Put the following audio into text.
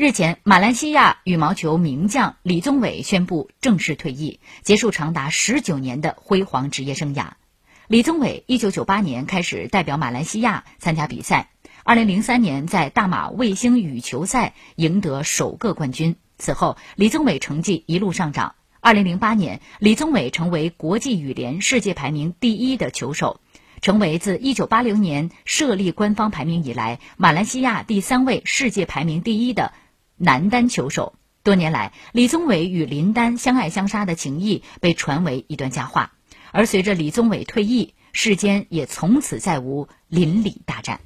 日前，马来西亚羽毛球名将李宗伟宣布正式退役，结束长达十九年的辉煌职业生涯。李宗伟一九九八年开始代表马来西亚参加比赛，二零零三年在大马卫星羽球赛赢得首个冠军。此后，李宗伟成绩一路上涨。二零零八年，李宗伟成为国际羽联世界排名第一的球手，成为自一九八零年设立官方排名以来，马来西亚第三位世界排名第一的男单球手。多年来，李宗伟与林丹相爱相杀的情谊被传为一段佳话。而随着李宗伟退役，世间也从此再无邻里大战。